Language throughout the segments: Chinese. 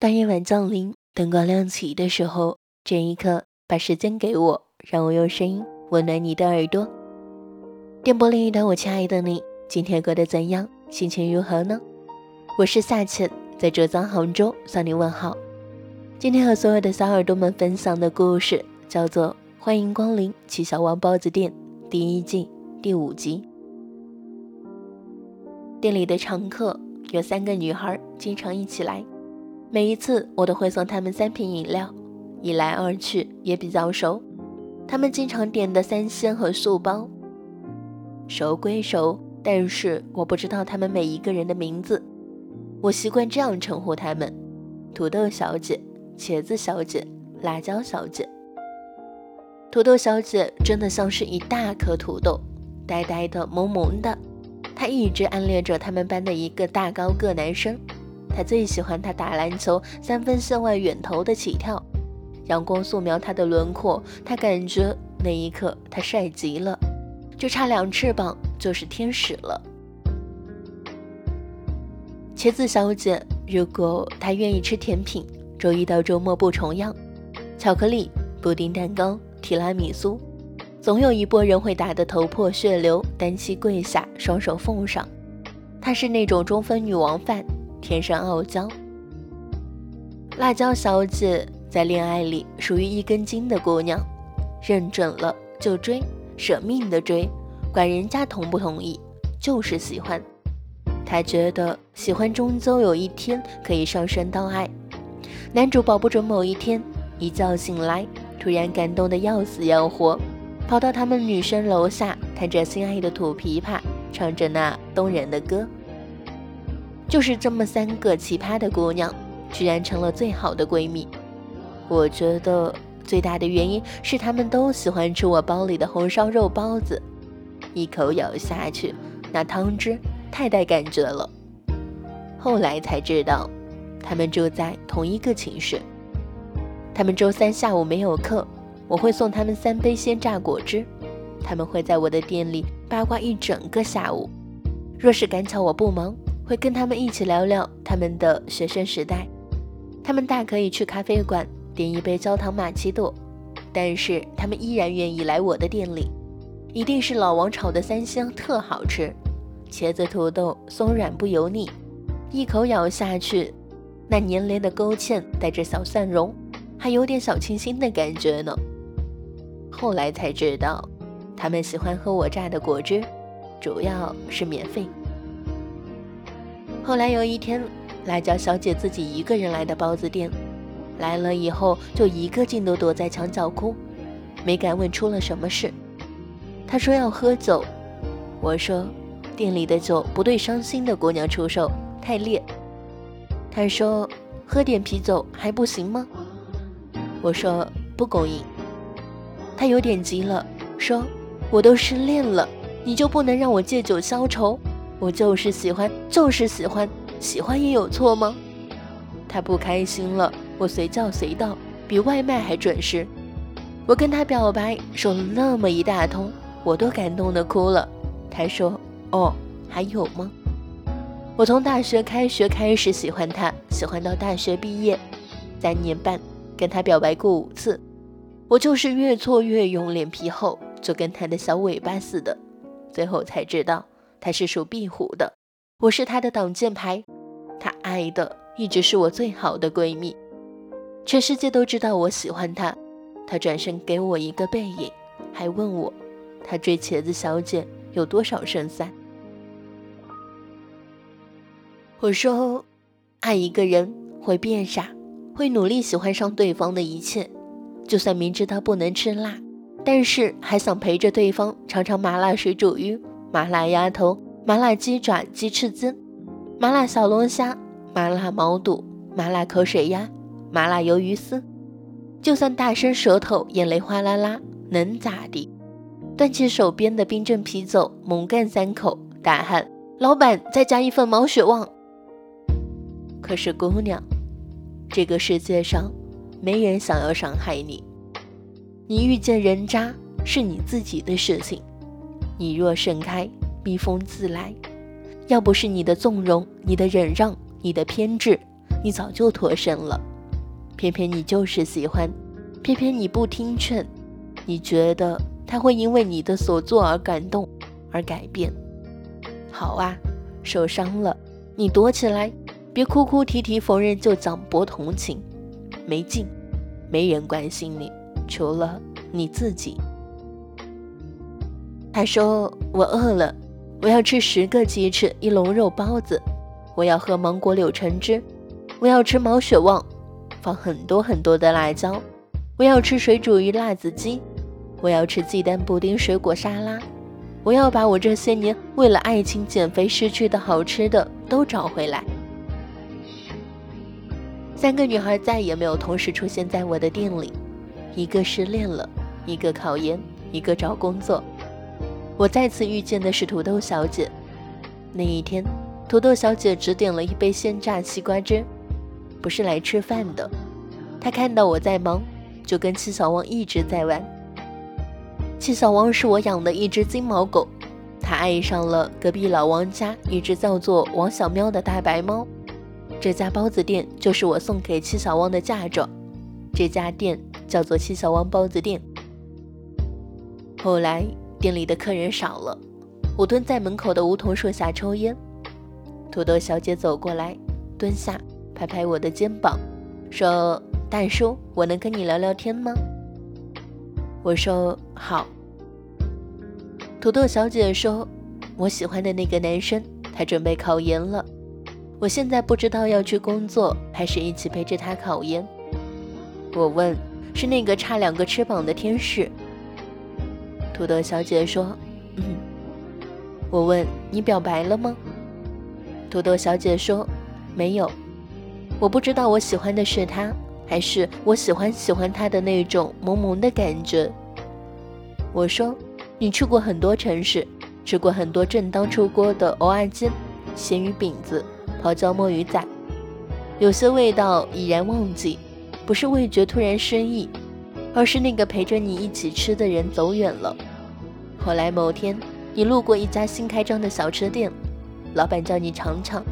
当夜晚降临，灯光亮起的时候，这一刻，把时间给我，让我用声音温暖你的耳朵。电波另一端，我亲爱的你，今天过得怎样？心情如何呢？我是夏浅，在浙江杭州向你问好。今天和所有的小耳朵们分享的故事叫做《欢迎光临七小王包子店》第一季第五集。店里的常客有三个女孩，经常一起来。每一次我都会送他们三瓶饮料，一来二去也比较熟。他们经常点的三鲜和素包，熟归熟，但是我不知道他们每一个人的名字。我习惯这样称呼他们：土豆小姐、茄子小姐、辣椒小姐。土豆小姐真的像是一大颗土豆，呆呆的、萌萌的。她一直暗恋着他们班的一个大高个男生。他最喜欢他打篮球三分线外远投的起跳，阳光素描他的轮廓，他感觉那一刻他帅极了，就差两翅膀就是天使了。茄子小姐，如果她愿意吃甜品，周一到周末不重样，巧克力、布丁蛋糕、提拉米苏，总有一波人会打得头破血流，单膝跪下，双手奉上。她是那种中分女王范。天生傲娇，辣椒小姐在恋爱里属于一根筋的姑娘，认准了就追，舍命的追，管人家同不同意，就是喜欢。她觉得喜欢终究有一天可以上升到爱。男主保不准某一天一觉醒来，突然感动的要死要活，跑到他们女生楼下，弹着心爱的土琵琶，唱着那动人的歌。就是这么三个奇葩的姑娘，居然成了最好的闺蜜。我觉得最大的原因是她们都喜欢吃我包里的红烧肉包子，一口咬下去，那汤汁太带感觉了。后来才知道，她们住在同一个寝室。她们周三下午没有课，我会送她们三杯鲜榨果汁。她们会在我的店里八卦一整个下午。若是赶巧我不忙。会跟他们一起聊聊他们的学生时代，他们大可以去咖啡馆点一杯焦糖玛奇朵，但是他们依然愿意来我的店里，一定是老王炒的三鲜特好吃，茄子土豆松软不油腻，一口咬下去，那黏连的勾芡带着小蒜蓉，还有点小清新的感觉呢。后来才知道，他们喜欢喝我榨的果汁，主要是免费。后来有一天，辣椒小姐自己一个人来的包子店，来了以后就一个劲都躲在墙角哭，没敢问出了什么事。她说要喝酒，我说店里的酒不对伤心的姑娘出售，太烈。她说喝点啤酒还不行吗？我说不供应。她有点急了，说我都失恋了，你就不能让我借酒消愁？我就是喜欢，就是喜欢，喜欢也有错吗？他不开心了，我随叫随到，比外卖还准时。我跟他表白，说了那么一大通，我都感动的哭了。他说：“哦，还有吗？”我从大学开学开始喜欢他，喜欢到大学毕业，三年半，跟他表白过五次。我就是越挫越勇，脸皮厚，就跟他的小尾巴似的，最后才知道。她是属壁虎的，我是她的挡箭牌。她爱的一直是我最好的闺蜜，全世界都知道我喜欢她。她转身给我一个背影，还问我，她追茄子小姐有多少胜算？我说，爱一个人会变傻，会努力喜欢上对方的一切，就算明知道不能吃辣，但是还想陪着对方尝尝麻辣水煮鱼。麻辣鸭头、麻辣鸡爪、鸡翅筋、麻辣小龙虾、麻辣毛肚、麻辣口水鸭、麻辣鱿鱼丝，就算大伸舌头、眼泪哗啦啦，能咋地？端起手边的冰镇啤酒，猛干三口，大喊：“老板，再加一份毛血旺！”可是姑娘，这个世界上没人想要伤害你，你遇见人渣是你自己的事情。你若盛开，蜜蜂自来。要不是你的纵容、你的忍让、你的偏执，你早就脱身了。偏偏你就是喜欢，偏偏你不听劝，你觉得他会因为你的所作而感动而改变。好啊，受伤了，你躲起来，别哭哭啼啼否认就讲博同情，没劲，没人关心你，除了你自己。他说：“我饿了，我要吃十个鸡翅，一笼肉包子，我要喝芒果柳橙汁，我要吃毛血旺，放很多很多的辣椒，我要吃水煮鱼辣子鸡，我要吃鸡蛋布丁水果沙拉，我要把我这些年为了爱情减肥失去的好吃的都找回来。”三个女孩再也没有同时出现在我的店里，一个失恋了，一个考研，一个找工作。我再次遇见的是土豆小姐。那一天，土豆小姐只点了一杯鲜榨西瓜汁，不是来吃饭的。她看到我在忙，就跟七小汪一直在玩。七小汪是我养的一只金毛狗，它爱上了隔壁老王家一只叫做王小喵的大白猫。这家包子店就是我送给七小汪的嫁妆，这家店叫做七小汪包子店。后来。店里的客人少了，我蹲在门口的梧桐树下抽烟。土豆小姐走过来，蹲下，拍拍我的肩膀，说：“大叔，我能跟你聊聊天吗？”我说：“好。”土豆小姐说：“我喜欢的那个男生，他准备考研了，我现在不知道要去工作，还是一起陪着他考研。”我问：“是那个差两个翅膀的天使？”土豆小姐说：“嗯。”我问：“你表白了吗？”土豆小姐说：“没有。”我不知道我喜欢的是他，还是我喜欢喜欢他的那种萌萌的感觉。我说：“你去过很多城市，吃过很多正当出锅的蚵仔煎、咸鱼饼子、泡椒墨鱼仔，有些味道已然忘记，不是味觉突然失忆，而是那个陪着你一起吃的人走远了。”后来某天，你路过一家新开张的小吃店，老板叫你尝尝，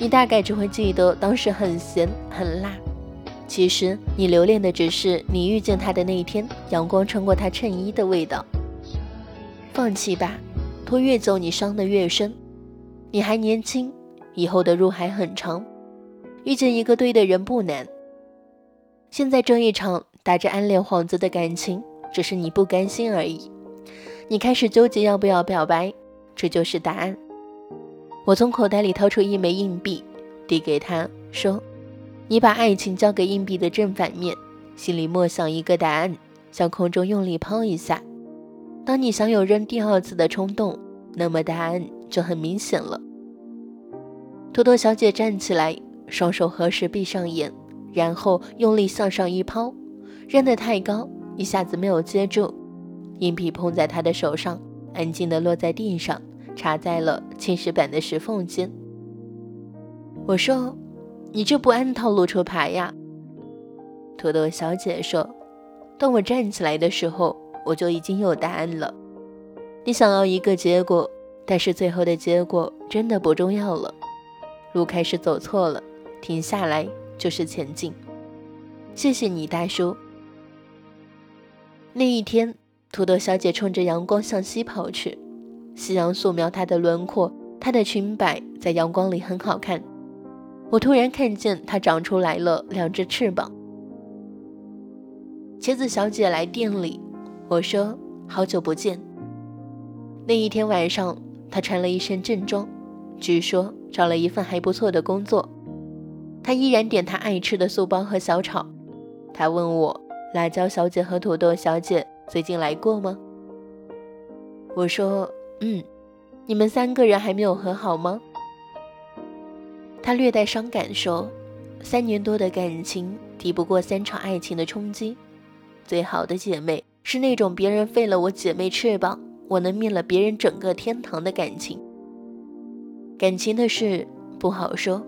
你大概只会记得当时很咸很辣。其实你留恋的只是你遇见他的那一天，阳光穿过他衬衣的味道。放弃吧，拖越久你伤得越深。你还年轻，以后的路还很长，遇见一个对的人不难。现在这一场打着暗恋幌子的感情，只是你不甘心而已。你开始纠结要不要表白，这就是答案。我从口袋里掏出一枚硬币，递给他，说：“你把爱情交给硬币的正反面，心里默想一个答案，向空中用力抛一下。当你想有扔第二次的冲动，那么答案就很明显了。”土豆小姐站起来，双手合十，闭上眼，然后用力向上一抛，扔得太高，一下子没有接住。硬币碰在他的手上，安静地落在地上，插在了青石板的石缝间。我说：“你这不按套路出牌呀？”土豆小姐说：“当我站起来的时候，我就已经有答案了。你想要一个结果，但是最后的结果真的不重要了。路开始走错了，停下来就是前进。谢谢你，大叔。那一天。”土豆小姐冲着阳光向西跑去，夕阳素描她的轮廓，她的裙摆在阳光里很好看。我突然看见她长出来了两只翅膀。茄子小姐来店里，我说好久不见。那一天晚上，她穿了一身正装，据说找了一份还不错的工作。她依然点她爱吃的素包和小炒。她问我辣椒小姐和土豆小姐。最近来过吗？我说，嗯，你们三个人还没有和好吗？他略带伤感说，三年多的感情抵不过三场爱情的冲击。最好的姐妹是那种别人废了我姐妹翅膀，我能灭了别人整个天堂的感情。感情的事不好说，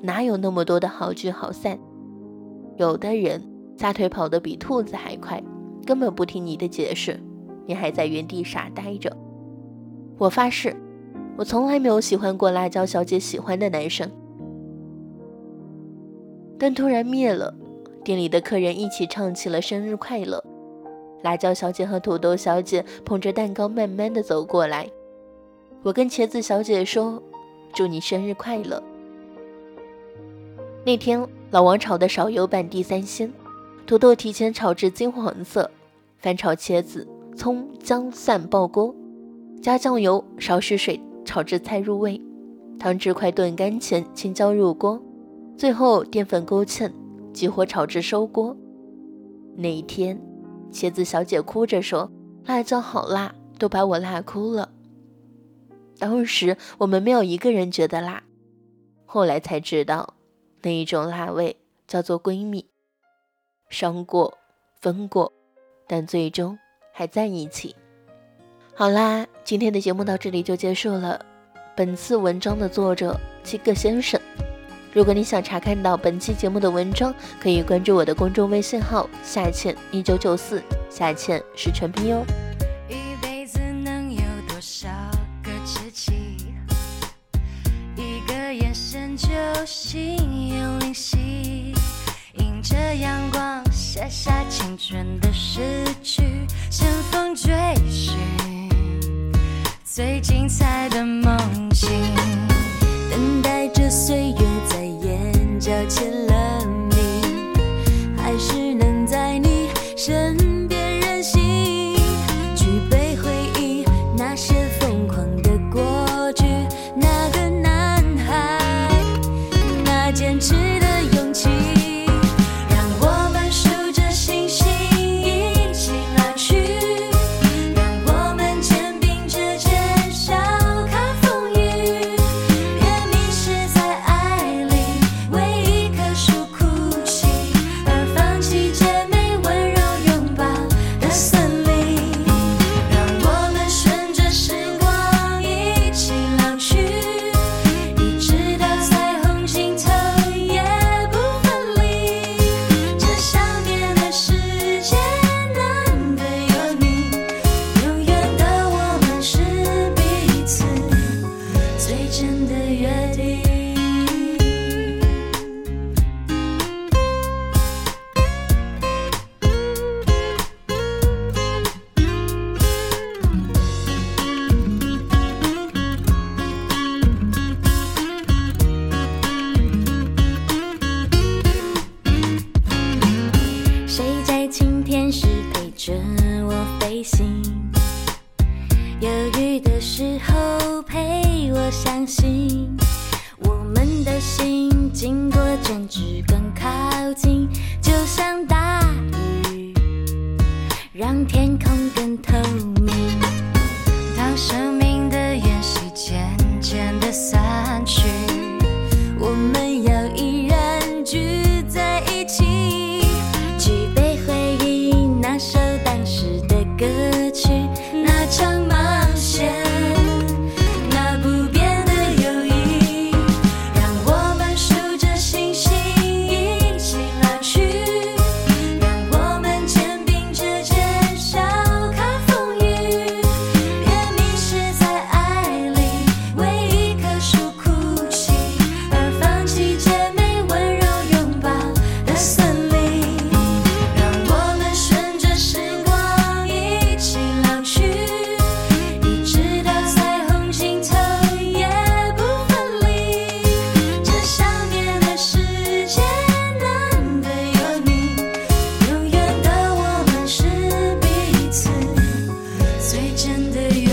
哪有那么多的好聚好散？有的人撒腿跑得比兔子还快。根本不听你的解释，你还在原地傻呆着。我发誓，我从来没有喜欢过辣椒小姐喜欢的男生。灯突然灭了，店里的客人一起唱起了生日快乐。辣椒小姐和土豆小姐捧着蛋糕慢慢的走过来，我跟茄子小姐说：“祝你生日快乐。”那天老王炒的少油版地三鲜，土豆提前炒至金黄色，翻炒茄子、葱、姜、蒜爆锅，加酱油，少许水炒至菜入味，汤汁快炖干前青椒入锅，最后淀粉勾芡，急火炒至收锅。那一天，茄子小姐哭着说：“辣椒好辣，都把我辣哭了。”当时我们没有一个人觉得辣，后来才知道。那一种辣味叫做闺蜜，伤过，分过，但最终还在一起。好啦，今天的节目到这里就结束了。本次文章的作者七个先生。如果你想查看到本期节目的文章，可以关注我的公众微信号下倩一九九四，下倩是全拼哟。最精彩的梦境，等待着岁月在眼角签了爱真的有